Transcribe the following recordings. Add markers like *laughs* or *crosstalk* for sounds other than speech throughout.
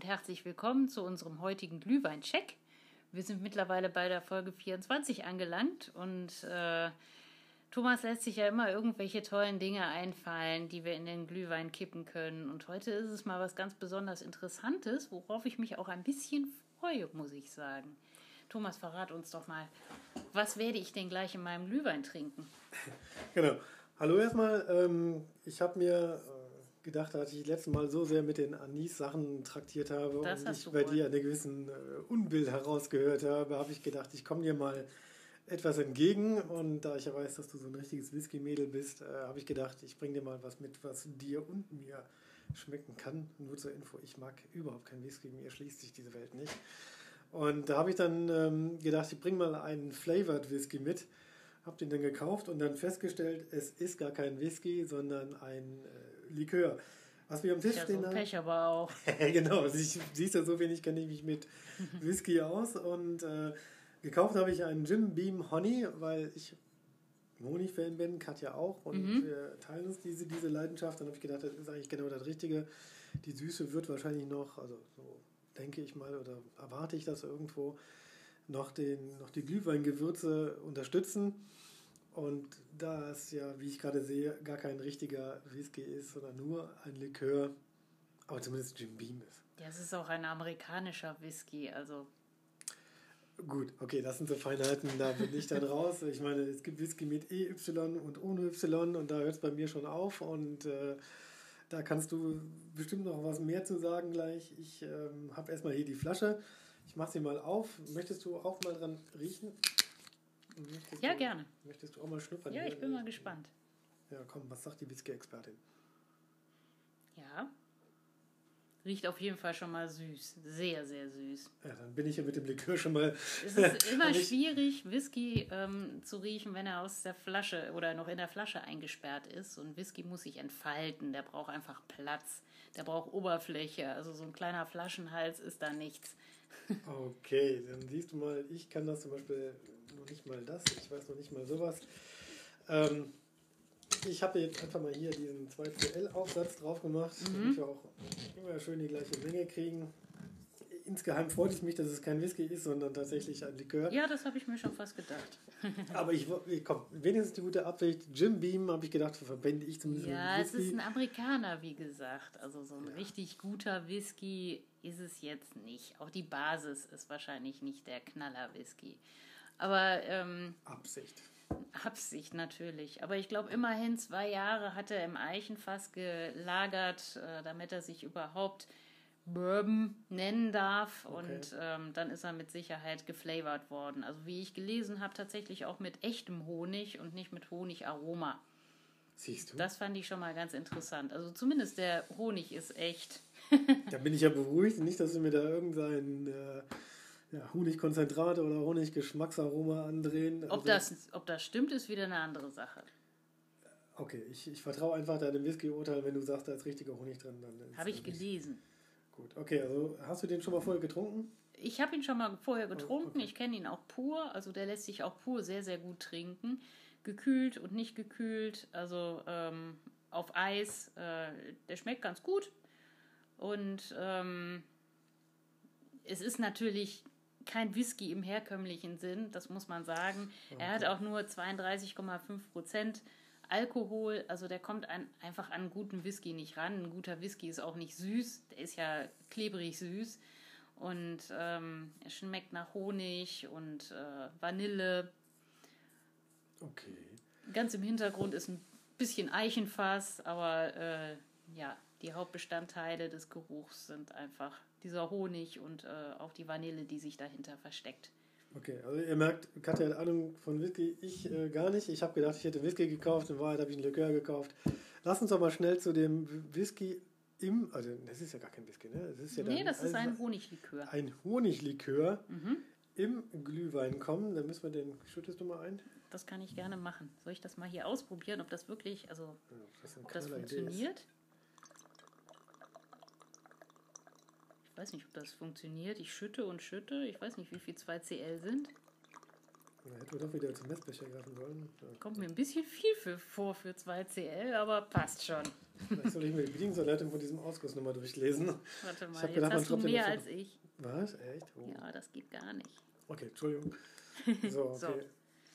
Und herzlich willkommen zu unserem heutigen Glühwein-Check. Wir sind mittlerweile bei der Folge 24 angelangt und äh, Thomas lässt sich ja immer irgendwelche tollen Dinge einfallen, die wir in den Glühwein kippen können. Und heute ist es mal was ganz besonders Interessantes, worauf ich mich auch ein bisschen freue, muss ich sagen. Thomas, verrat uns doch mal, was werde ich denn gleich in meinem Glühwein trinken? *laughs* Genau. Hallo erstmal. Ähm, ich habe mir gedacht, dass ich letztes Mal so sehr mit den Anis-Sachen traktiert habe Das und ich bei wohl. dir einen gewissen äh, Unbill herausgehört habe, habe ich gedacht, ich komme dir mal etwas entgegen. Und da ich ja weiß, dass du so ein richtiges Whisky-Mädel bist, äh, habe ich gedacht, ich bringe dir mal was mit, was dir und mir schmecken kann. Nur zur Info, ich mag überhaupt kein Whisky, mir schließt sich diese Welt nicht. Und da habe ich dann ähm, gedacht, ich bringe mal einen Flavored Whisky mit. Habe den dann gekauft und dann festgestellt, es ist gar kein Whisky, sondern ein äh, Likör. Was wir am Tisch Ja, so stehen ein haben. Pech aber auch. *laughs* genau, ich, siehst du, so wenig kenne ich mich mit *laughs* Whisky aus. Und äh, gekauft habe ich einen Jim Beam Honey, weil ich Honigfan bin, Katja auch. Und Mhm. wir teilen uns diese, diese Leidenschaft. Dann habe ich gedacht, das ist eigentlich genau das Richtige. Die Süße wird wahrscheinlich noch, also so denke ich mal, oder erwarte ich das irgendwo, noch, den, noch die Glühweingewürze unterstützen. Und da es ja, wie ich gerade sehe, gar kein richtiger Whisky ist, sondern nur ein Likör, aber zumindest Jim Beam ist. Ja, es ist auch ein amerikanischer Whisky, also Gut, okay, das sind so Feinheiten, da bin ich dann raus. Ich meine, es gibt Whisky mit EY und ohne Y und da hört es bei mir schon auf und äh, da kannst du bestimmt noch was mehr zu sagen gleich. Ich ähm, habe erstmal hier die Flasche. Ich mache sie mal auf. Möchtest du auch mal dran riechen? Möchtest ja, du, gerne. Möchtest du auch mal schnuppern? Ja, ich bin mal gespannt. Ja, komm, was sagt die Whisky-Expertin? Ja. Riecht auf jeden Fall schon mal süß. Sehr, sehr süß. Ja, dann bin ich ja mit dem Likör schon mal. Es ist *laughs* immer schwierig, Whisky ähm, zu riechen, wenn er aus der Flasche oder noch in der Flasche eingesperrt ist. Und Whisky muss sich entfalten. Der braucht einfach Platz. Der braucht Oberfläche. Also so ein kleiner Flaschenhals ist da nichts. *laughs* Okay, dann siehst du mal, ich kann das zum Beispiel noch nicht mal das, ich weiß noch nicht mal sowas. Ähm, ich habe jetzt einfach mal hier diesen 2CL-Aufsatz drauf gemacht, damit wir auch immer schön die gleiche Menge kriegen. Insgeheim freut es mich, dass es kein Whisky ist, sondern tatsächlich ein Likör. Ja, das habe ich mir schon fast gedacht. *laughs* Aber ich, komm, wenigstens die gute Absicht. Jim Beam habe ich gedacht, verbinde ich zumindest Ja, mit es ist ein Amerikaner, wie gesagt. Also so ein richtig guter Whisky ist es jetzt nicht. Auch die Basis ist wahrscheinlich nicht der Knaller-Whisky. Aber ähm, Absicht. Absicht natürlich. Aber ich glaube, immerhin zwei Jahre hat er im Eichenfass gelagert, äh, damit er sich überhaupt Bourbon nennen darf. Okay. Und ähm, dann ist er mit Sicherheit geflavored worden. Also wie ich gelesen habe, tatsächlich auch mit echtem Honig und nicht mit Honigaroma. Siehst du? Das fand ich schon mal ganz interessant. Also zumindest der Honig ist echt. Da bin ich ja beruhigt. Nicht, dass du mir da irgendein äh, ja, Honigkonzentrat oder Honiggeschmacksaroma andrehen. Ob, Also- das, ob das stimmt, ist wieder eine andere Sache. Okay, ich, ich vertraue einfach deinem Whisky-Urteil, wenn du sagst, da ist richtiger Honig drin. Dann Habe ich gelesen. Gut, okay, also hast du den schon mal vorher getrunken? Ich habe ihn schon mal vorher getrunken. okay. Ich kenne ihn auch pur. Also der lässt sich auch pur sehr, sehr gut trinken. Gekühlt und nicht gekühlt. Also ähm, auf Eis. Äh, der schmeckt ganz gut. Und ähm, es ist natürlich kein Whisky im herkömmlichen Sinn, das muss man sagen. Er hat auch nur 32,5 Prozent Alkohol, also der kommt an, einfach an guten Whisky nicht ran. Ein guter Whisky ist auch nicht süß, der ist ja klebrig süß. Und ähm, er schmeckt nach Honig und äh, Vanille. Okay. Ganz im Hintergrund ist ein bisschen Eichenfass, aber äh, ja, die Hauptbestandteile des Geruchs sind einfach dieser Honig und äh, auch die Vanille, die sich dahinter versteckt. Okay, also ihr merkt, Katja hat Ahnung von Whisky, ich äh, gar nicht. Ich habe gedacht, ich hätte Whisky gekauft, in Wahrheit habe ich einen Likör gekauft. Lass uns doch mal schnell zu dem Whisky im, also das ist ja gar kein Whisky, ne? Das ist ja nee, dann das ist ein Honiglikör. ein Honiglikör Mhm. im Glühwein kommen. Dann müssen wir den, schüttest du mal ein? Das kann ich gerne machen. Soll ich das mal hier ausprobieren, ob das wirklich, also Ja, ob das funktioniert? Ich weiß nicht, ob das funktioniert. Ich schütte und schütte. Ich weiß nicht, wie viel 2CL sind. Da hätten wir doch wieder zum Messbecher greifen sollen. Ja. Kommt mir ein bisschen viel für, vor für 2CL, aber passt schon. Vielleicht soll ich mir die Bedienungsanleitung von diesem Ausguss nochmal durchlesen. Warte mal, jetzt gedacht, hast du mehr als ich. Was? Echt? Oh. Ja, das geht gar nicht. Okay, Entschuldigung. *laughs* So, okay. So.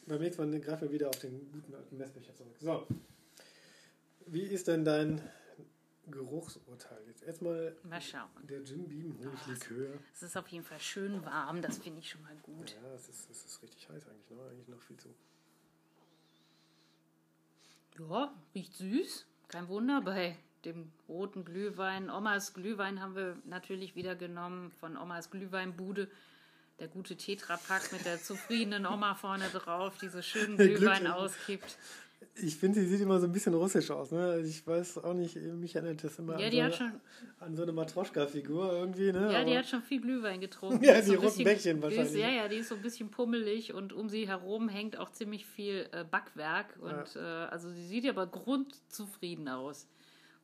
Beim nächsten Mal greifen wir wieder auf den guten alten Messbecher zurück. So. Wie ist denn dein Geruchsurteil? Jetzt erstmal Mal schauen. der Jim Beam Honiglikör. Es ist auf jeden Fall schön warm, das finde ich schon mal gut. Ja, es ist, es ist richtig heiß eigentlich, ne? Eigentlich noch viel zu. Ja, riecht süß. Kein Wunder, bei dem roten Glühwein. Omas Glühwein haben wir natürlich wieder genommen von Omas Glühweinbude. Der gute Tetrapack mit der zufriedenen Oma vorne drauf, die so schön Glühwein auskippt. Ich finde, sie sieht immer so ein bisschen russisch aus. Ne? Also Ich weiß auch nicht, mich erinnert das immer Ja, an, die so hat eine, schon, an so eine Matroschka-Figur irgendwie. Ne? ja, die Aber- hat schon viel Glühwein getrunken. Ja, ist die ein roten Bäckchen die ist, wahrscheinlich. Ja, ja, die ist so ein bisschen pummelig und um sie herum hängt auch ziemlich viel äh, Backwerk. Und äh, also sie sieht aber grundzufrieden aus,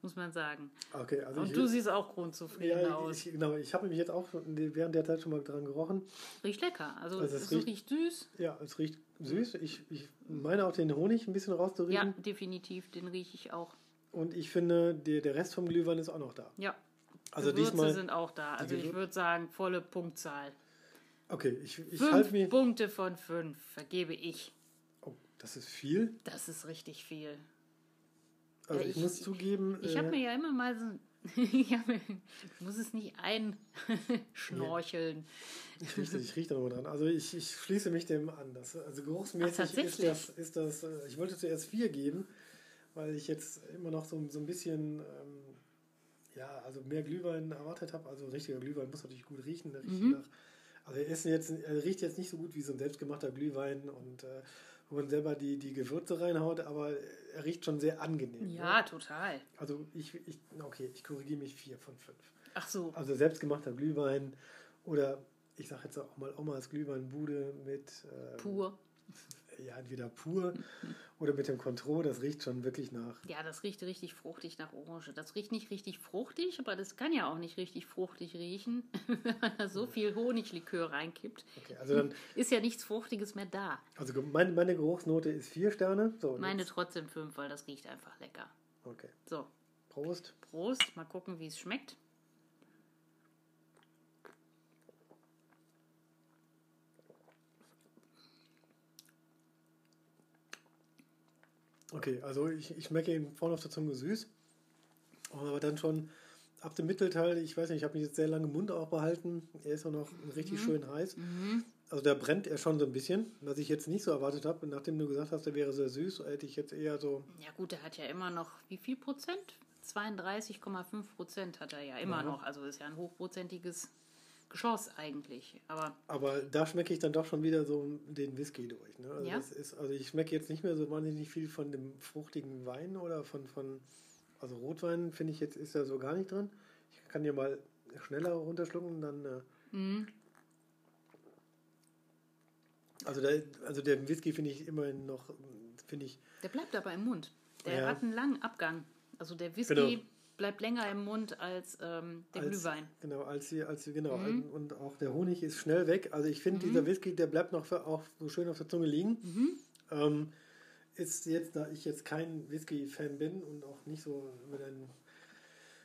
muss man sagen. okay, also Und ich, du siehst auch grundzufrieden ja, aus. ich, genau, ich habe mich jetzt auch während der Zeit schon mal dran gerochen. Riecht lecker. Also, Also es es riecht, riecht- süß. Ja, es riecht süß. Ich, ich meine auch den Honig ein bisschen Ja, rauszuriechen. definitiv. Den rieche ich auch. Und ich finde, der, der Rest vom Glühwein ist auch noch da. Ja. Also Gewürze diesmal. sind auch da. Also ich würde sagen, volle Punktzahl. Okay, ich, ich halte mir. Punkte von fünf vergebe ich. Oh, das ist viel. Das ist richtig viel. Also Ja, ich, ich- muss zugeben. Ich äh, habe mir ja immer mal so. *laughs* ich, mir, ich muss es nicht einschnorcheln. *laughs* Ich rieche, ich riech da nochmal dran. Also ich, ich schließe mich dem an. Das, also geruchsmäßig Ach, ist das, ist das, äh, ich wollte zuerst vier geben, weil ich jetzt immer noch so, so ein bisschen, ähm, ja, also mehr Glühwein erwartet habe. Also richtiger Glühwein muss natürlich gut riechen. Der riecht Mhm. nach, also er, ist jetzt, er riecht jetzt nicht so gut wie so ein selbstgemachter Glühwein und äh, wo man selber die, die Gewürze reinhaut, aber er riecht schon sehr angenehm. Ja, Ne? total. Also ich, ich, okay, ich korrigiere mich vier von fünf. Ach so. Also selbstgemachter Glühwein oder ich sage jetzt auch mal Omas Glühweinbude mit ähm, Pur. Ja, entweder pur oder mit dem Contro, das riecht schon wirklich nach. Ja, das riecht richtig fruchtig nach Orange. Das riecht nicht richtig fruchtig, aber das kann ja auch nicht richtig fruchtig riechen, *laughs* wenn man da so viel Honiglikör reinkippt. Okay, also dann, Ist ja nichts Fruchtiges mehr da. also meine, meine Geruchsnote ist vier Sterne. So, Meine jetzt- trotzdem fünf, weil das riecht einfach lecker. Okay, So, Prost. Prost. Mal gucken, wie es schmeckt. Okay, also ich, ich schmecke ihn vorne auf der Zunge süß, aber dann schon ab dem Mittelteil, ich weiß nicht, ich habe mich jetzt sehr lange im Mund auch behalten. Er ist auch noch richtig schön heiß. Also da brennt er schon so ein bisschen, was ich jetzt nicht so erwartet habe. Nachdem du gesagt hast, er wäre sehr süß, hätte ich jetzt eher so Ja gut, der hat ja immer noch, wie viel Prozent? 32,5 Prozent hat er ja immer Ja. noch. Also ist ja ein hochprozentiges Geschoss eigentlich. Aber Aber da schmecke ich dann doch schon wieder so den Whisky durch. Ne? Also, Ja? ist, also ich schmecke jetzt nicht mehr so wahnsinnig viel von dem fruchtigen Wein oder von, von also Rotwein finde ich jetzt ist da so gar nicht drin. Ich kann ja mal schneller runterschlucken, dann äh, mhm. also der, also der Whisky finde ich immerhin noch finde ich der bleibt aber im Mund. Der Ja. hat einen langen Abgang. Also der Whisky Genau. Bleibt länger im Mund als ähm, der als, Glühwein. Genau, als sie, als sie, genau. Mhm. Und auch der Honig ist schnell weg. Also ich finde, dieser Whisky, der bleibt noch für, auch so schön auf der Zunge liegen. Mhm. Ähm, ist jetzt, da ich jetzt kein Whisky-Fan bin und auch nicht so über dein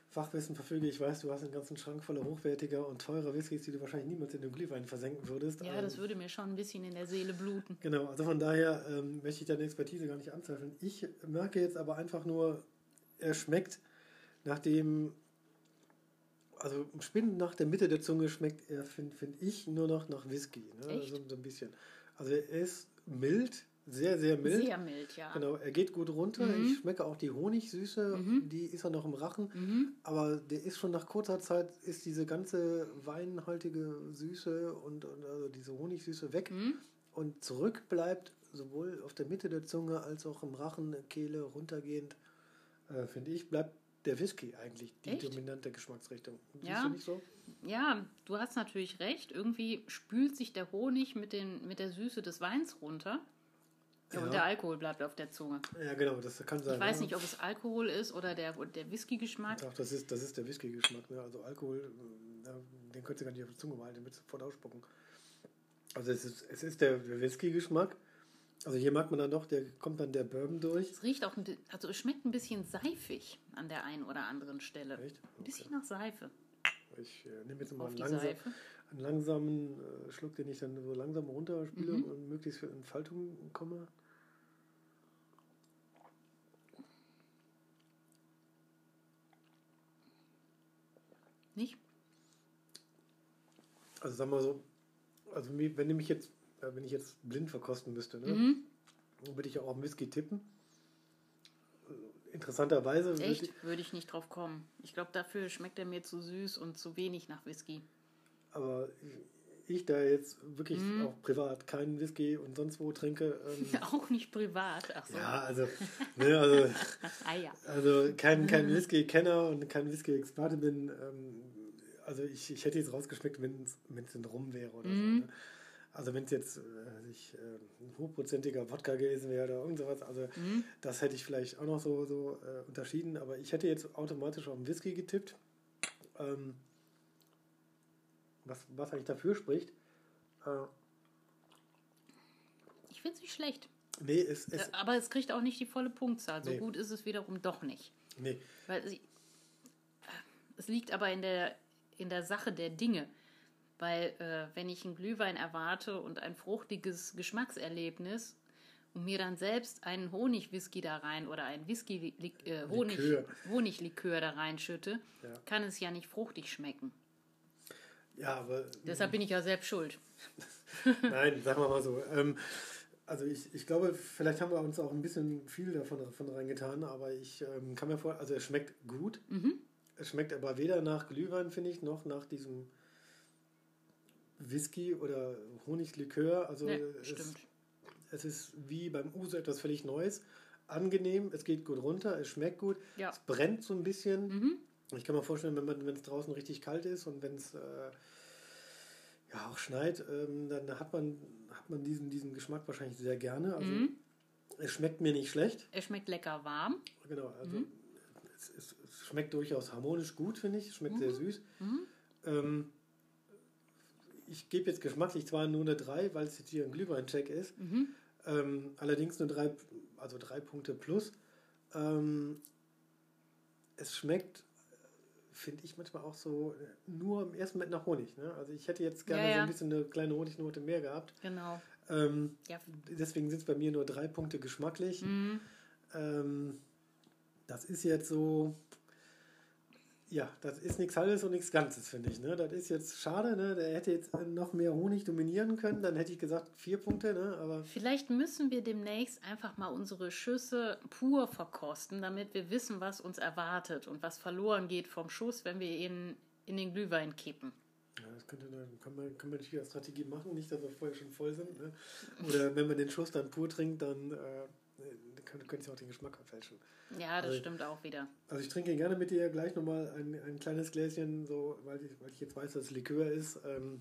Fachwissen verfüge, ich weiß, du hast einen ganzen Schrank voller hochwertiger und teurer Whiskys, die du wahrscheinlich niemals in den Glühwein versenken würdest. Ja, Ähm, das würde mir schon ein bisschen in der Seele bluten. Genau, also von daher ähm, möchte ich deine Expertise gar nicht anzweifeln. Ich merke jetzt aber einfach nur, er schmeckt nach dem, also spinn nach der Mitte der Zunge schmeckt er, finde find ich, nur noch nach Whisky. Ne? Echt? So, so ein bisschen. Also er ist mild, sehr, sehr mild. Sehr mild, ja. Genau, er geht gut runter. Mhm. Ich schmecke auch die Honigsüße, Mhm. die ist er noch im Rachen. Mhm. Aber der ist schon nach kurzer Zeit, ist diese ganze weinhaltige Süße und, und also diese Honigsüße weg. Mhm. Und zurück bleibt sowohl auf der Mitte der Zunge als auch im Rachen, Kehle runtergehend, äh, finde ich, bleibt der Whisky eigentlich die Echt? dominante Geschmacksrichtung. Siehst Ja. du nicht so? Ja, du hast natürlich recht. Irgendwie spült sich der Honig mit, den, mit der Süße des Weins runter. Ja. Ja. Und der Alkohol bleibt auf der Zunge. Ja, genau, das kann sein. Ich weiß ne? nicht, ob es Alkohol ist oder der, der Whisky-Geschmack. Doch, das ist, das ist der Whisky-Geschmack. Ne? Also Alkohol, äh, den könntest du gar nicht auf der Zunge behalten, den würdest du sofort ausspucken. Also es ist, es ist der Whisky-Geschmack. Also hier mag man dann doch, der kommt dann der Bourbon durch. Es riecht auch, ein, also es schmeckt ein bisschen seifig an der einen oder anderen Stelle. Echt? Ein bisschen nach Seife. Ich äh, nehme jetzt mal einen, langsam, einen langsamen äh, Schluck, den ich dann so langsam runterspiele Mhm. und möglichst für Entfaltung komme. Nicht? Also sagen wir so, also wenn ich mich jetzt, wenn ich jetzt blind verkosten müsste, ne, Mhm. würde ich auch auf Whisky tippen. Äh, Interessanterweise würde ich? Würde ich nicht drauf kommen. Ich glaube, dafür schmeckt er mir zu süß und zu wenig nach Whisky. aber ich da jetzt wirklich Mhm. auch privat keinen Whisky und sonst wo trinke, ähm, *laughs* Auch nicht privat. Ach so. ja, also, ne, also *laughs* Ah ja. Also kein, kein Whisky-Kenner und kein Whisky-Experte bin. Ähm, also ich, ich hätte jetzt rausgeschmeckt, wenn es ein Rum wäre oder Mhm. so. Ne? Also wenn es jetzt äh, ich, äh, ein hochprozentiger Wodka gewesen wäre oder irgend sowas, also Mhm. das hätte ich vielleicht auch noch so, so äh, unterschieden. Aber ich hätte jetzt automatisch auf den Whisky getippt. Ähm, was, was eigentlich dafür spricht. Äh, Ich finde es nicht schlecht. nee, es, es, Äh, Aber es kriegt auch nicht die volle Punktzahl. So Nee. gut ist es wiederum doch nicht. nee, Weil sie, es liegt aber in der, in der Sache der Dinge. Weil äh, wenn ich einen Glühwein erwarte und ein fruchtiges Geschmackserlebnis und mir dann selbst einen Honigwhisky da rein oder ein Whisky äh, Honig, Likör. Honiglikör da reinschütte, Ja. kann es ja nicht fruchtig schmecken. ja, aber Deshalb bin ich ja selbst schuld. *laughs* Nein, sagen wir mal so. Ähm, also ich, ich glaube, vielleicht haben wir uns auch ein bisschen viel davon, davon reingetan, aber ich ähm, kann mir vor, also es schmeckt gut. Mhm. Es schmeckt aber weder nach Glühwein, finde ich, noch nach diesem Whisky oder Honiglikör. Also Nee, es, stimmt. es ist wie beim Uso etwas völlig Neues. Angenehm, es geht gut runter, es schmeckt gut, Ja. es brennt so ein bisschen. Mhm. Ich kann mir vorstellen, wenn es draußen richtig kalt ist und wenn es äh, ja auch schneit, ähm, dann hat man, hat man diesen, diesen Geschmack wahrscheinlich sehr gerne. Also Mhm. es schmeckt mir nicht schlecht. Er schmeckt lecker warm. Genau, also Mhm. es, es, es schmeckt durchaus harmonisch gut, finde ich. Es schmeckt sehr süß. Mhm. Ähm, ich gebe jetzt geschmacklich zwar nur eine 3, weil es jetzt hier ein Glühwein-Check ist. Mhm. Ähm, allerdings nur drei, also drei Punkte plus. Ähm, es schmeckt, finde ich manchmal auch so nur im ersten Moment nach Honig. Ne? Also ich hätte jetzt gerne Ja, so ja. ein bisschen eine kleine Honignote mehr gehabt. Genau. Ähm, Ja. deswegen sind es bei mir nur drei Punkte geschmacklich. Mhm. Ähm, das ist jetzt so, ja, das ist nichts Halbes und nichts Ganzes, finde ich. Ne? Das ist jetzt schade, ne? der hätte jetzt noch mehr Honig dominieren können, dann hätte ich gesagt vier Punkte, ne? aber Vielleicht müssen wir demnächst einfach mal unsere Schüsse pur verkosten, damit wir wissen, was uns erwartet und was verloren geht vom Schuss, wenn wir ihn in den Glühwein kippen. Ja, das könnte, kann man, kann man natürlich als Strategie machen, nicht, dass wir vorher schon voll sind. Ne? Oder wenn man den Schuss dann pur trinkt, dann äh, könnte, es auch den Geschmack verfälschen. Ja, das Also- stimmt auch wieder. Also ich trinke gerne mit dir gleich nochmal ein, ein kleines Gläschen, so, weil, ich, weil ich jetzt weiß, dass es Likör ist. Ähm,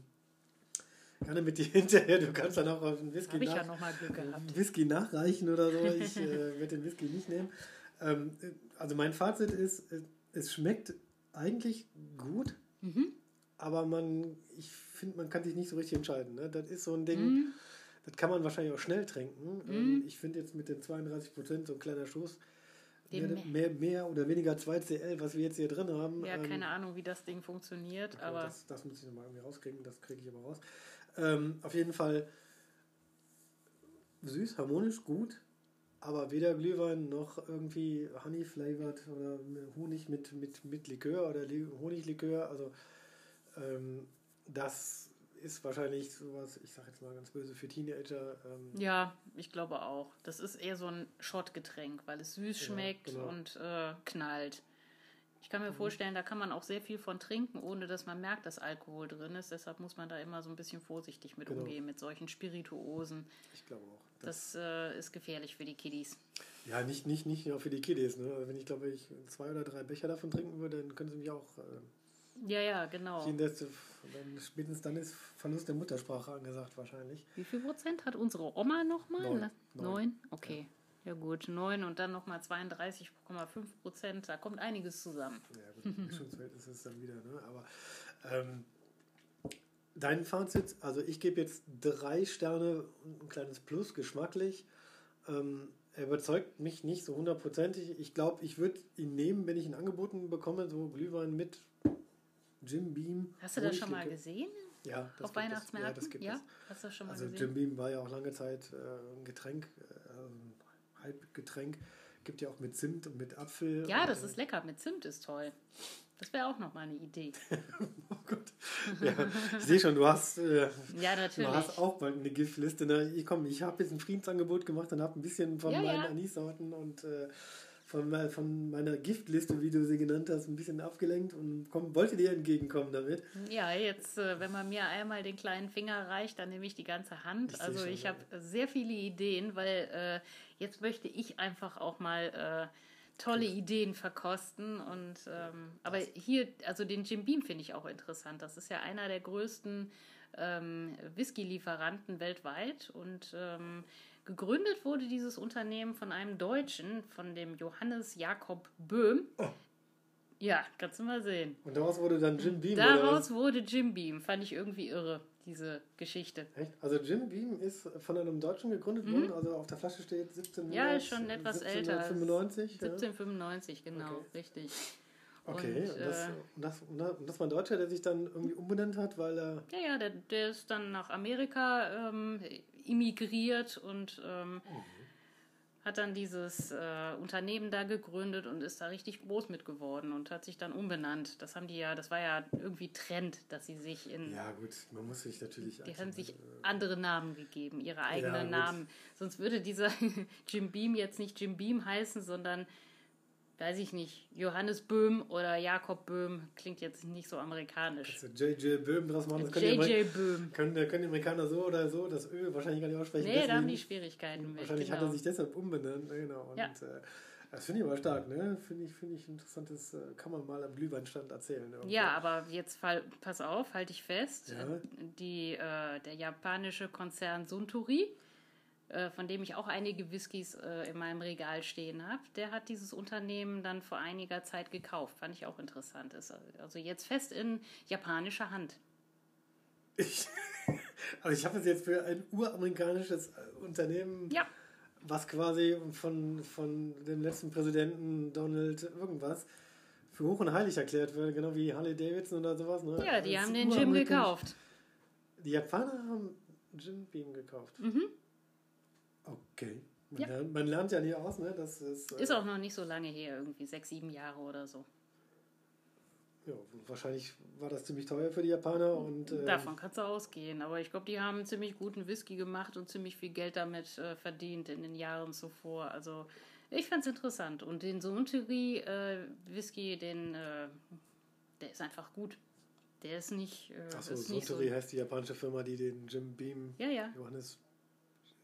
gerne mit dir *laughs* hinterher. Du kannst dann auch auf den Whisky, ich nach, ja. *laughs* Whisky nachreichen oder so. *laughs* Ich äh, werde den Whisky nicht nehmen. Ähm, also mein Fazit ist, äh, es schmeckt eigentlich gut, Mhm. aber man, ich finde, man kann sich nicht so richtig entscheiden. Ne? Das ist so ein Ding, Mhm. Das kann man wahrscheinlich auch schnell trinken. Ähm, ich finde jetzt mit den 32 Prozent so ein kleiner Schuss, mehr, mehr, mehr oder weniger 2 CL, was wir jetzt hier drin haben. Ja, ähm, keine Ahnung, wie das Ding funktioniert, okay, aber das, das muss ich nochmal irgendwie rauskriegen, das kriege ich aber raus. Ähm, auf jeden Fall süß, harmonisch, gut, aber weder Glühwein noch irgendwie Honey-flavored oder Honig mit, mit, mit Likör oder Li Honiglikör. Also ähm, das ist wahrscheinlich sowas, ich sage jetzt mal ganz böse, für Teenager. Ähm, ja, ich glaube auch. Das ist eher so ein Schottgetränk, weil es süß Ja, schmeckt genau. und äh, knallt. Ich kann mir vorstellen, da kann man auch sehr viel von trinken, ohne dass man merkt, dass Alkohol drin ist. Deshalb muss man da immer so ein bisschen vorsichtig mit Genau. umgehen, mit solchen Spirituosen. ich glaube auch. Das äh, ist gefährlich für die Kiddies. Ja, nicht, nicht, nicht nur für die Kiddies. Ne? Also wenn ich glaube, ich zwei oder drei Becher davon trinken würde, dann können sie mich auch äh, Ja, ja, genau. Dann, spätestens dann ist Verlust der Muttersprache angesagt wahrscheinlich. Wie viel Prozent hat unsere Oma nochmal? Neun. Neun. Okay. Ja. gut, neun und dann nochmal 32,5 Prozent. Da kommt einiges zusammen. Ja gut, Mischungsverhältnis ist es dann wieder. Ne? Aber ähm, Dein Fazit, also ich gebe jetzt drei Sterne und ein kleines Plus, geschmacklich. Ähm, er überzeugt mich nicht so hundertprozentig. Ich glaube, ich würde ihn nehmen, wenn ich ihn angeboten bekomme, so Glühwein mit Jim Beam. Hast du das schon mal gesehen? Ja, das auf Weihnachtsmärkten? Ja, das gibt ja? es. Hast du schon mal Also gesehen? Jim Beam war ja auch lange Zeit äh, ein Getränk, äh, ein Halbgetränk. Gibt ja auch mit Zimt und mit Apfel. Ja, das äh, ist lecker. Mit Zimt ist toll. Das wäre auch noch mal eine Idee. *laughs* Oh Gott. Ja, ich sehe schon, du hast, äh, Ja, du natürlich. hast auch bald eine Giftliste. Ne? Ich, komm, ich habe jetzt ein Friedensangebot gemacht und habe ein bisschen von Ja, meinen ja. Anissorten und äh, von, von meiner Giftliste, wie du sie genannt hast, ein bisschen abgelenkt und komm, wollte dir entgegenkommen damit. Ja, jetzt, äh, wenn man mir einmal den kleinen Finger reicht, dann nehme ich die ganze Hand. Ich also schon, ich ja. habe sehr viele Ideen, weil äh, jetzt möchte ich einfach auch mal äh, tolle Ideen verkosten. Und ähm, aber hier, also den Jim Beam finde ich auch interessant. Das ist ja einer der größten ähm, Whisky-Lieferanten weltweit und ähm, gegründet wurde dieses Unternehmen von einem Deutschen, von dem Johannes Jakob Böhm. Oh. Ja, kannst du mal sehen. Und daraus wurde dann Jim Beam. Daraus wurde Jim Beam. Fand ich irgendwie irre, diese Geschichte. Echt? Also Jim Beam ist von einem Deutschen gegründet worden, also auf der Flasche steht 17 Mhm. Ja, ist schon etwas älter. 1795. ja. 1795, genau, Okay. richtig. Okay, Und, und, das, äh, und das- und das war ein Deutscher, der sich dann irgendwie umbenannt hat, weil er. Ja, ja, der, der ist dann nach Amerika ähm, immigriert und ähm, hat dann dieses äh, Unternehmen da gegründet und ist da richtig groß mit geworden und hat sich dann umbenannt. Das haben die ja, das war ja irgendwie Trend, dass sie sich in Ja, gut, man muss sich natürlich. Die haben sich äh, andere Namen gegeben, ihre eigenen gut. Namen. Sonst würde dieser *laughs* Jim Beam jetzt nicht Jim Beam heißen, sondern, weiß ich nicht, Johannes Böhm oder Jakob Böhm. Klingt jetzt nicht so amerikanisch. also J.J. Böhm draus machen. Das können, die, JJ Böhm. können, können die Amerikaner so oder so das Ö wahrscheinlich gar nicht aussprechen. Nee, da haben deswegen- die Schwierigkeiten mit. Wahrscheinlich hat genau. er sich deshalb umbenannt. ne, Genau. Und, Ja. äh, das finde ich aber stark, ne? Finde ich, finde ich interessant. Das äh, kann man mal am Glühweinstand erzählen. irgendwie. Ja, aber jetzt fall, pass auf, halte ich fest. Ja. Die, äh, der japanische Konzern Suntory, äh, von dem ich auch einige Whiskys äh, in meinem Regal stehen habe, der hat dieses Unternehmen dann vor einiger Zeit gekauft. Fand ich auch interessant. Ist also jetzt fest in japanischer Hand. Ich, *laughs* also ich habe es jetzt für ein uramerikanisches äh, Unternehmen, Ja, was quasi von, von dem letzten Präsidenten Donald irgendwas für hoch und heilig erklärt wird, genau wie Harley Davidson oder sowas. Ne? ja, die Als haben den Gym uramerikanisch- gekauft. Die Japaner haben Jim Beam gekauft. Mhm. Okay. Man, Ja. lernt, man lernt ja nie aus, ne? Das ist, äh, Ist auch noch nicht so lange her, irgendwie sechs, sieben Jahre oder so. Ja, wahrscheinlich war das ziemlich teuer für die Japaner und äh, Davon kannst du ausgehen. Aber ich glaube, die haben einen ziemlich guten Whisky gemacht und ziemlich viel Geld damit äh, verdient in den Jahren zuvor. Also ich fand es interessant. Und den Suntory äh, Whisky, den, äh, der ist einfach gut. Der ist nicht, äh, Achso, nicht so. Suntory heißt die japanische Firma, die den Jim Beam Ja, ja. Johannes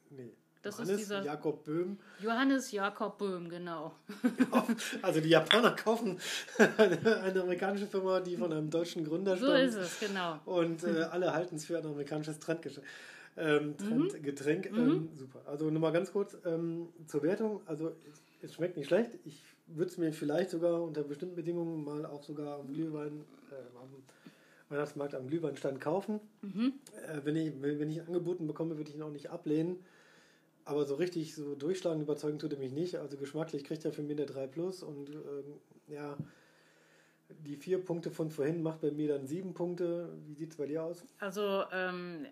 nee, Das ist Johannes dieser- Jakob Böhm Johannes Jakob Böhm, genau. *laughs* Also die Japaner kaufen *laughs* eine, amerikanische Firma, die von einem deutschen Gründer So stammt. ist es, genau. Und äh, *laughs* alle halten es für ein amerikanisches Trendgesch- ähm, Mhm. Trendgetränk. Ähm, super. Also nochmal ganz kurz ähm, zur Wertung. Also es, schmeckt nicht schlecht. Ich würde es mir vielleicht sogar unter bestimmten Bedingungen mal auch sogar am Glühwein, äh, am Weihnachtsmarkt am Glühweinstand kaufen. Mhm. Äh, wenn, ich, wenn ich angeboten bekomme, würde ich ihn auch nicht ablehnen. Aber so richtig so durchschlagend überzeugen tut er mich nicht. Also geschmacklich kriegt er für mich eine 3 Plus und ähm, ja, die vier Punkte von vorhin macht bei mir dann sieben Punkte. Wie sieht es bei dir aus? Also, ähm,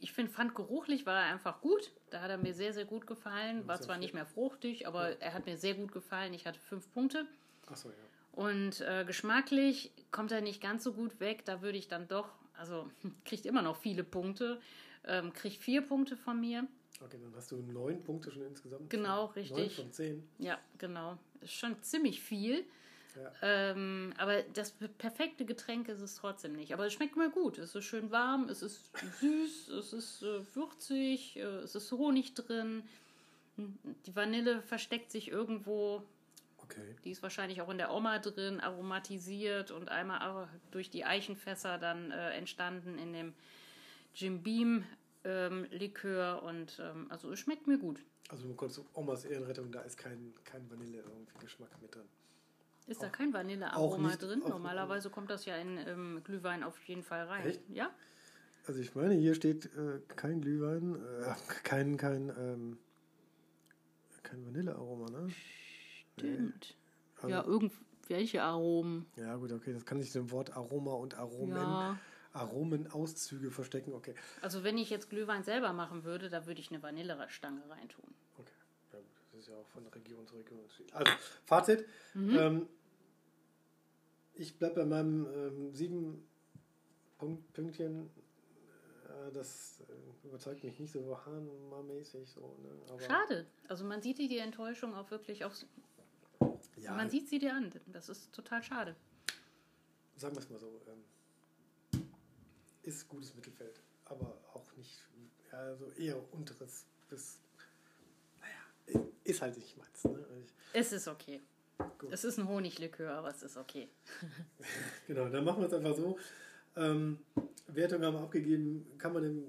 ich find, fand geruchlich war er einfach gut. Da hat er mir sehr, sehr gut gefallen. War ja zwar nicht mehr fruchtig, aber er hat mir sehr gut gefallen. Ich hatte fünf Punkte. Achso, ja. Und äh, geschmacklich kommt er nicht ganz so gut weg. Da würde ich dann doch, also *laughs* kriegt immer noch viele Punkte. Ähm, kriegt vier Punkte von mir. Okay, dann hast du neun Punkte schon insgesamt. Genau, Neun richtig. von zehn. Ja, genau. Ist schon ziemlich viel. Ja. Ähm, aber das perfekte Getränk ist es trotzdem nicht. Aber es schmeckt mir gut. Es ist schön warm, es ist süß, es ist äh, würzig, äh, es ist Honig drin. Die Vanille versteckt sich irgendwo. Okay. Die ist wahrscheinlich auch in der Oma drin, aromatisiert und einmal auch durch die Eichenfässer dann äh, entstanden in dem Jim Beam ähm, Likör. Und ähm, also es schmeckt mir gut. Also nur kurz Omas Ehrenrettung, da ist kein, kein Vanille irgendwie Geschmack mit drin. Ist da Auch- kein auch Vanillearoma nicht- drin? Normalerweise kommt das ja in ähm, Glühwein auf jeden Fall rein. Echt? Ja? Also ich meine, hier steht äh, kein Glühwein, äh, kein, kein, ähm, kein Vanillearoma, ne? Stimmt. Also, ja, irgendwelche Aromen. Ja, gut, okay, das kann sich dem Wort Aroma und Aromen, ja. Aromenauszüge verstecken, okay. Also wenn ich jetzt Glühwein selber machen würde, da würde ich eine Vanillestange reintun. Okay, ja gut, das ist ja auch von Region zu Region unterschiedlich. Also, Fazit. Mhm. Ähm, ich bleibe bei meinem ähm, sieben Punkt, Pünktchen. Äh, das äh, überzeugt mich nicht so hahnmäßig. So, ne? Schade. Also man sieht die Enttäuschung auch wirklich auf. Ja. Man sieht sie dir an. Das ist total schade. Sagen wir es mal so. Ähm, ist gutes Mittelfeld, aber auch nicht, also eher unteres bis, naja, ist halt nicht meins. Ne? Ich, es ist okay. Gut. Es ist ein Honiglikör, aber es ist okay. *laughs* genau, dann machen wir es einfach so. Ähm, Wertung haben wir abgegeben, kann man dem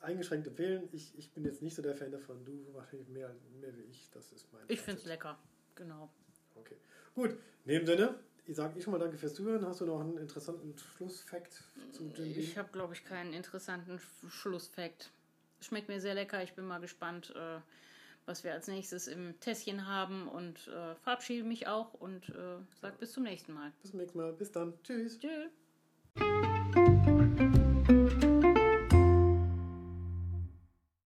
eingeschränkt empfehlen. Ich, ich bin jetzt nicht so der Fan davon. Du wahrscheinlich mehr, mehr wie ich. Das ist mein. Ich finde es lecker, genau. Okay. Gut, in dem Sinne, sage ich schon mal danke fürs Zuhören. Hast du noch einen interessanten Schlussfakt zu Jim Ich habe, glaube ich, keinen interessanten Schlussfakt. Schmeckt mir sehr lecker. Ich bin mal gespannt. Äh, was wir als nächstes im Tässchen haben und äh, verabschiede mich auch und äh, sage bis zum nächsten Mal. Bis zum nächsten Mal. Bis dann. Tschüss. Tschüss.